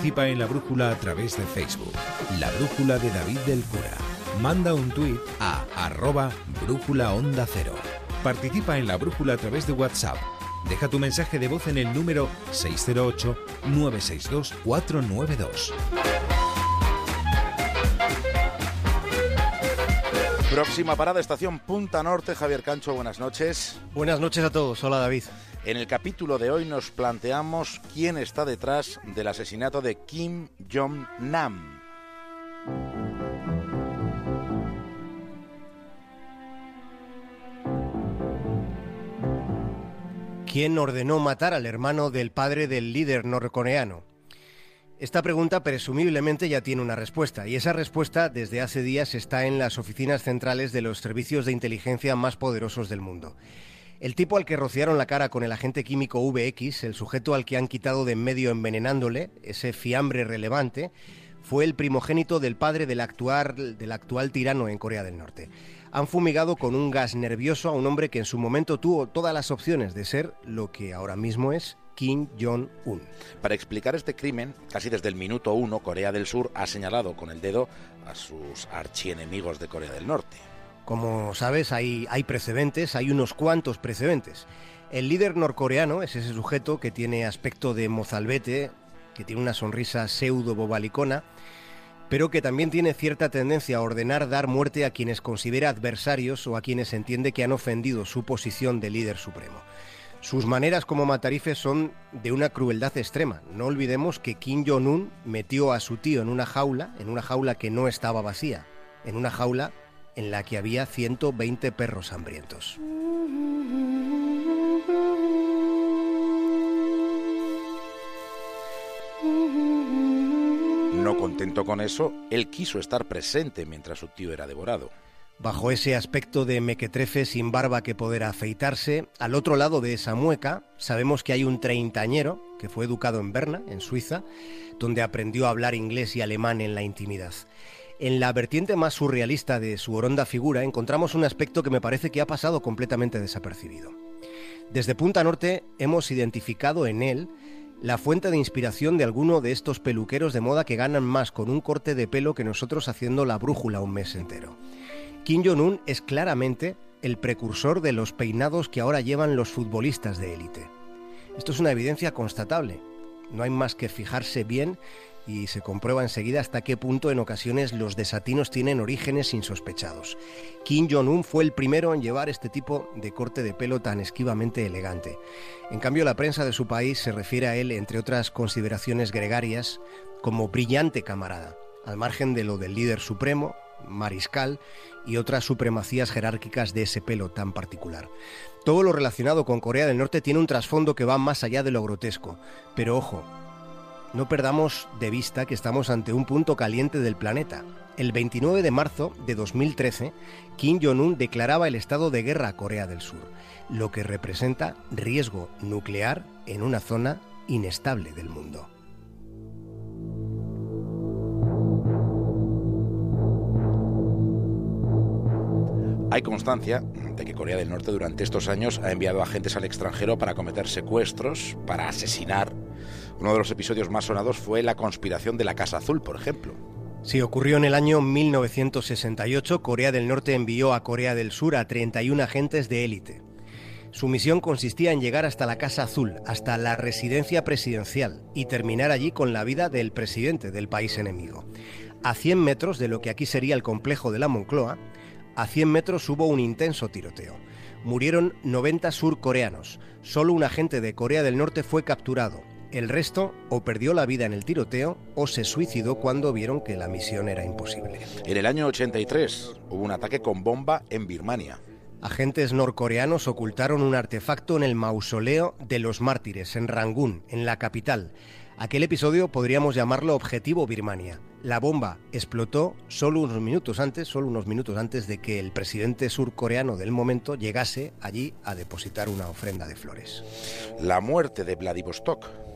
Participa en la brújula a través de Facebook. La brújula de David del Cura. Manda un tuit a arroba brújula onda cero. Participa en la brújula a través de WhatsApp. Deja tu mensaje de voz en el número 608-962-492. Próxima parada, estación Punta Norte. Javier Cancho, buenas noches. Buenas noches a todos. Hola, David. En el capítulo de hoy nos planteamos quién está detrás del asesinato de Kim Jong-nam. ¿Quién ordenó matar al hermano del padre del líder norcoreano? Esta pregunta presumiblemente ya tiene una respuesta y esa respuesta desde hace días está en las oficinas centrales de los servicios de inteligencia más poderosos del mundo. El tipo al que rociaron la cara con el agente químico VX, el sujeto al que han quitado de en medio envenenándole, ese fiambre relevante, fue el primogénito del padre del actual, del actual tirano en Corea del Norte. Han fumigado con un gas nervioso a un hombre que en su momento tuvo todas las opciones de ser lo que ahora mismo es Kim Jong-un. Para explicar este crimen, casi desde el minuto uno, Corea del Sur ha señalado con el dedo a sus archienemigos de Corea del Norte. Como sabes, hay, hay precedentes, hay unos cuantos precedentes. El líder norcoreano es ese sujeto que tiene aspecto de mozalbete, que tiene una sonrisa pseudo-bobalicona, pero que también tiene cierta tendencia a ordenar dar muerte a quienes considera adversarios o a quienes entiende que han ofendido su posición de líder supremo. Sus maneras como matarife son de una crueldad extrema. No olvidemos que Kim Jong-un metió a su tío en una jaula, en una jaula que no estaba vacía, en una jaula en la que había 120 perros hambrientos. No contento con eso, él quiso estar presente mientras su tío era devorado. Bajo ese aspecto de mequetrefe sin barba que poder afeitarse, al otro lado de esa mueca sabemos que hay un treintañero que fue educado en Berna, en Suiza, donde aprendió a hablar inglés y alemán en la intimidad. En la vertiente más surrealista de su horonda figura encontramos un aspecto que me parece que ha pasado completamente desapercibido. Desde Punta Norte hemos identificado en él la fuente de inspiración de alguno de estos peluqueros de moda que ganan más con un corte de pelo que nosotros haciendo la brújula un mes entero. Kim Jong-un es claramente el precursor de los peinados que ahora llevan los futbolistas de élite. Esto es una evidencia constatable. No hay más que fijarse bien y se comprueba enseguida hasta qué punto en ocasiones los desatinos tienen orígenes insospechados. Kim Jong-un fue el primero en llevar este tipo de corte de pelo tan esquivamente elegante. En cambio, la prensa de su país se refiere a él, entre otras consideraciones gregarias, como brillante camarada, al margen de lo del líder supremo, mariscal y otras supremacías jerárquicas de ese pelo tan particular. Todo lo relacionado con Corea del Norte tiene un trasfondo que va más allá de lo grotesco, pero ojo, no perdamos de vista que estamos ante un punto caliente del planeta. El 29 de marzo de 2013, Kim Jong-un declaraba el estado de guerra a Corea del Sur, lo que representa riesgo nuclear en una zona inestable del mundo. Hay constancia de que Corea del Norte durante estos años ha enviado agentes al extranjero para cometer secuestros, para asesinar. Uno de los episodios más sonados fue la conspiración de la Casa Azul, por ejemplo. Sí, ocurrió en el año 1968. Corea del Norte envió a Corea del Sur a 31 agentes de élite. Su misión consistía en llegar hasta la Casa Azul, hasta la residencia presidencial, y terminar allí con la vida del presidente del país enemigo. A 100 metros de lo que aquí sería el complejo de la Moncloa, a 100 metros hubo un intenso tiroteo. Murieron 90 surcoreanos. Solo un agente de Corea del Norte fue capturado. El resto o perdió la vida en el tiroteo o se suicidó cuando vieron que la misión era imposible. En el año 83 hubo un ataque con bomba en Birmania. Agentes norcoreanos ocultaron un artefacto en el mausoleo de los mártires en Rangún, en la capital. Aquel episodio podríamos llamarlo Objetivo Birmania. La bomba explotó solo unos minutos antes, solo unos minutos antes de que el presidente surcoreano del momento llegase allí a depositar una ofrenda de flores. La muerte de Vladivostok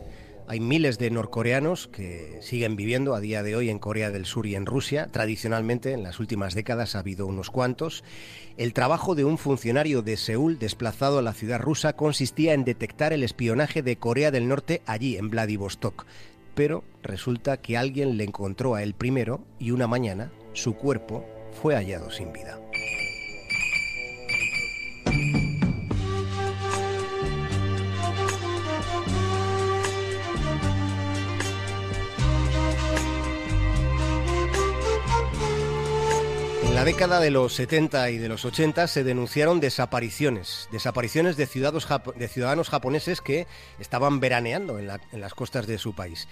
hay miles de norcoreanos que siguen viviendo a día de hoy en Corea del Sur y en Rusia. Tradicionalmente, en las últimas décadas ha habido unos cuantos. El trabajo de un funcionario de Seúl desplazado a la ciudad rusa consistía en detectar el espionaje de Corea del Norte allí, en Vladivostok. pero resulta que alguien le encontró a él primero y una mañana su cuerpo fue hallado sin vida. La década de los 70 y de los 80 se denunciaron desapariciones, desapariciones de ciudadanos, japoneses que estaban veraneando en las costas de su país.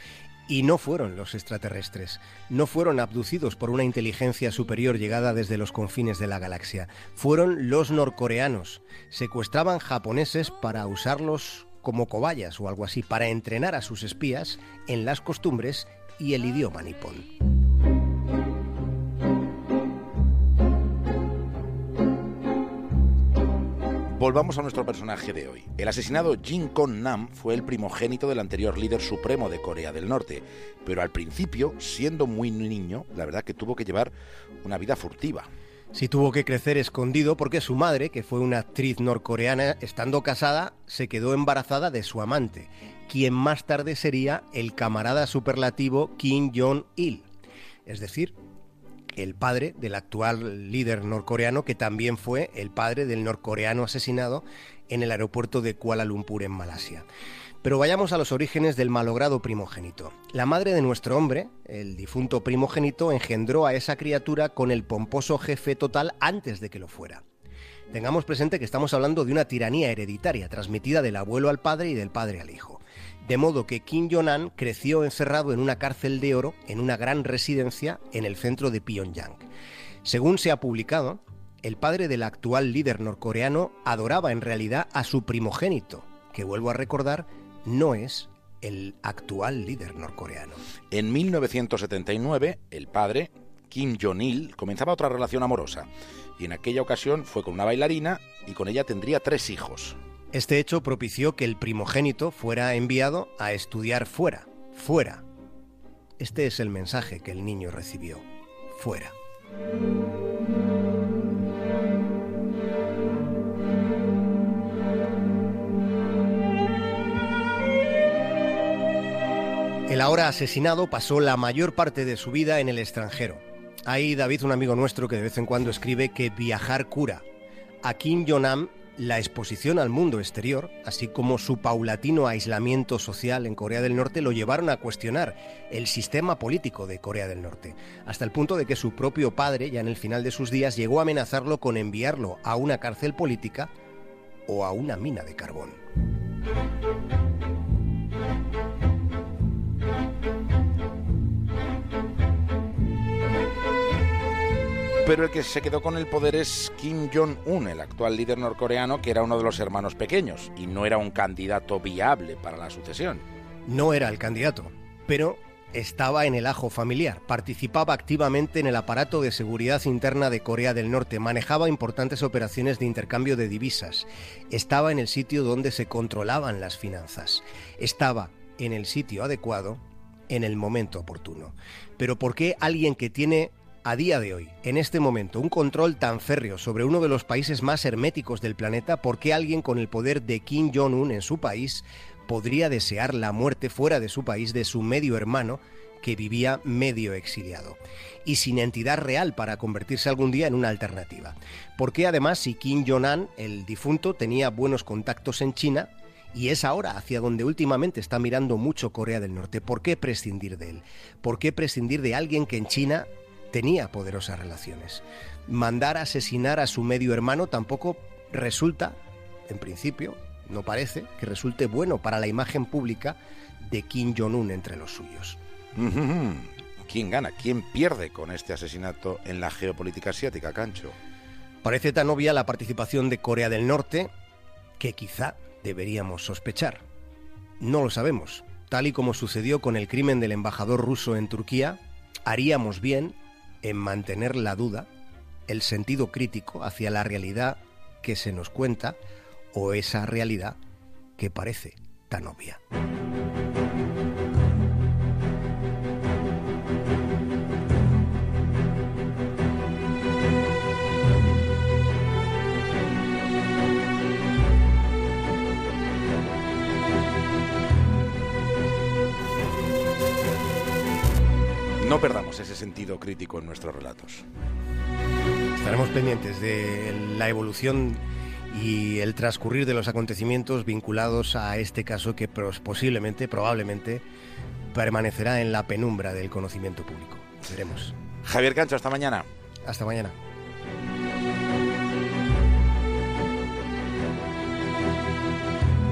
Y no fueron los extraterrestres, no fueron abducidos por una inteligencia superior llegada desde los confines de la galaxia, fueron los norcoreanos. Secuestraban japoneses para usarlos como cobayas o algo así, para entrenar a sus espías en las costumbres y el idioma nipón. Volvamos a nuestro personaje de hoy. El asesinado Jin Kon Nam fue el primogénito del anterior líder supremo de Corea del Norte, pero al principio, siendo muy niño, la verdad que tuvo que llevar una vida furtiva. Sí tuvo que crecer escondido porque su madre, que fue una actriz norcoreana, estando casada, se quedó embarazada de su amante, quien más tarde sería el camarada superlativo Kim Jong-il, es decir, el padre del actual líder norcoreano, que también fue el padre del norcoreano asesinado en el aeropuerto de Kuala Lumpur en Malasia. Pero vayamos a los orígenes del malogrado primogénito. La madre de nuestro hombre, el difunto primogénito, engendró a esa criatura con el pomposo jefe total antes de que lo fuera. Tengamos presente que estamos hablando de una tiranía hereditaria transmitida del abuelo al padre y del padre al hijo de modo que Kim Jong-un creció encerrado en una cárcel de oro en una gran residencia en el centro de Pyongyang. Según se ha publicado, el padre del actual líder norcoreano adoraba en realidad a su primogénito, que vuelvo a recordar, no es el actual líder norcoreano. En 1979, el padre, Kim Jong-il, comenzaba otra relación amorosa, y en aquella ocasión fue con una bailarina y con ella tendría tres hijos. Este hecho propició que el primogénito fuera enviado a estudiar fuera, fuera. Este es el mensaje que el niño recibió, fuera. El ahora asesinado pasó la mayor parte de su vida en el extranjero. Hay David, un amigo nuestro, que de vez en cuando escribe que viajar cura. A Kim Jong-nam la exposición al mundo exterior, así como su paulatino aislamiento social en Corea del Norte, lo llevaron a cuestionar el sistema político de Corea del Norte, hasta el punto de que su propio padre, ya en el final de sus días, llegó a amenazarlo con enviarlo a una cárcel política o a una mina de carbón. Pero el que se quedó con el poder es Kim Jong-un, el actual líder norcoreano, que era uno de los hermanos pequeños y no era un candidato viable para la sucesión. No era el candidato, pero estaba en el ajo familiar, participaba activamente en el aparato de seguridad interna de Corea del Norte, manejaba importantes operaciones de intercambio de divisas, estaba en el sitio donde se controlaban las finanzas, estaba en el sitio adecuado en el momento oportuno. Pero ¿por qué alguien que tiene a día de hoy, en este momento, un control tan férreo sobre uno de los países más herméticos del planeta, ¿por qué alguien con el poder de Kim Jong-un en su país podría desear la muerte fuera de su país de su medio hermano que vivía medio exiliado y sin entidad real para convertirse algún día en una alternativa? ¿Por qué además si Kim Jong-un, el difunto, tenía buenos contactos en China, y es ahora hacia donde últimamente está mirando mucho Corea del Norte. ¿Por qué prescindir de él? ¿Por qué prescindir de alguien que en China tenía poderosas relaciones. Mandar a asesinar a su medio hermano tampoco resulta, en principio, no parece que resulte bueno para la imagen pública de Kim Jong-un entre los suyos. ¿Quién gana? ¿Quién pierde con este asesinato en la geopolítica asiática, Cancho? Parece tan obvia la participación de Corea del Norte que quizá deberíamos sospechar. No lo sabemos. Tal y como sucedió con el crimen del embajador ruso en Turquía, haríamos bien en mantener la duda, el sentido crítico hacia la realidad que se nos cuenta o esa realidad que parece tan obvia. Perdamos ese sentido crítico en nuestros relatos. Estaremos pendientes de la evolución y el transcurrir de los acontecimientos vinculados a este caso que posiblemente, probablemente, permanecerá en la penumbra del conocimiento público. Veremos. Javier Cancho, hasta mañana. Hasta mañana.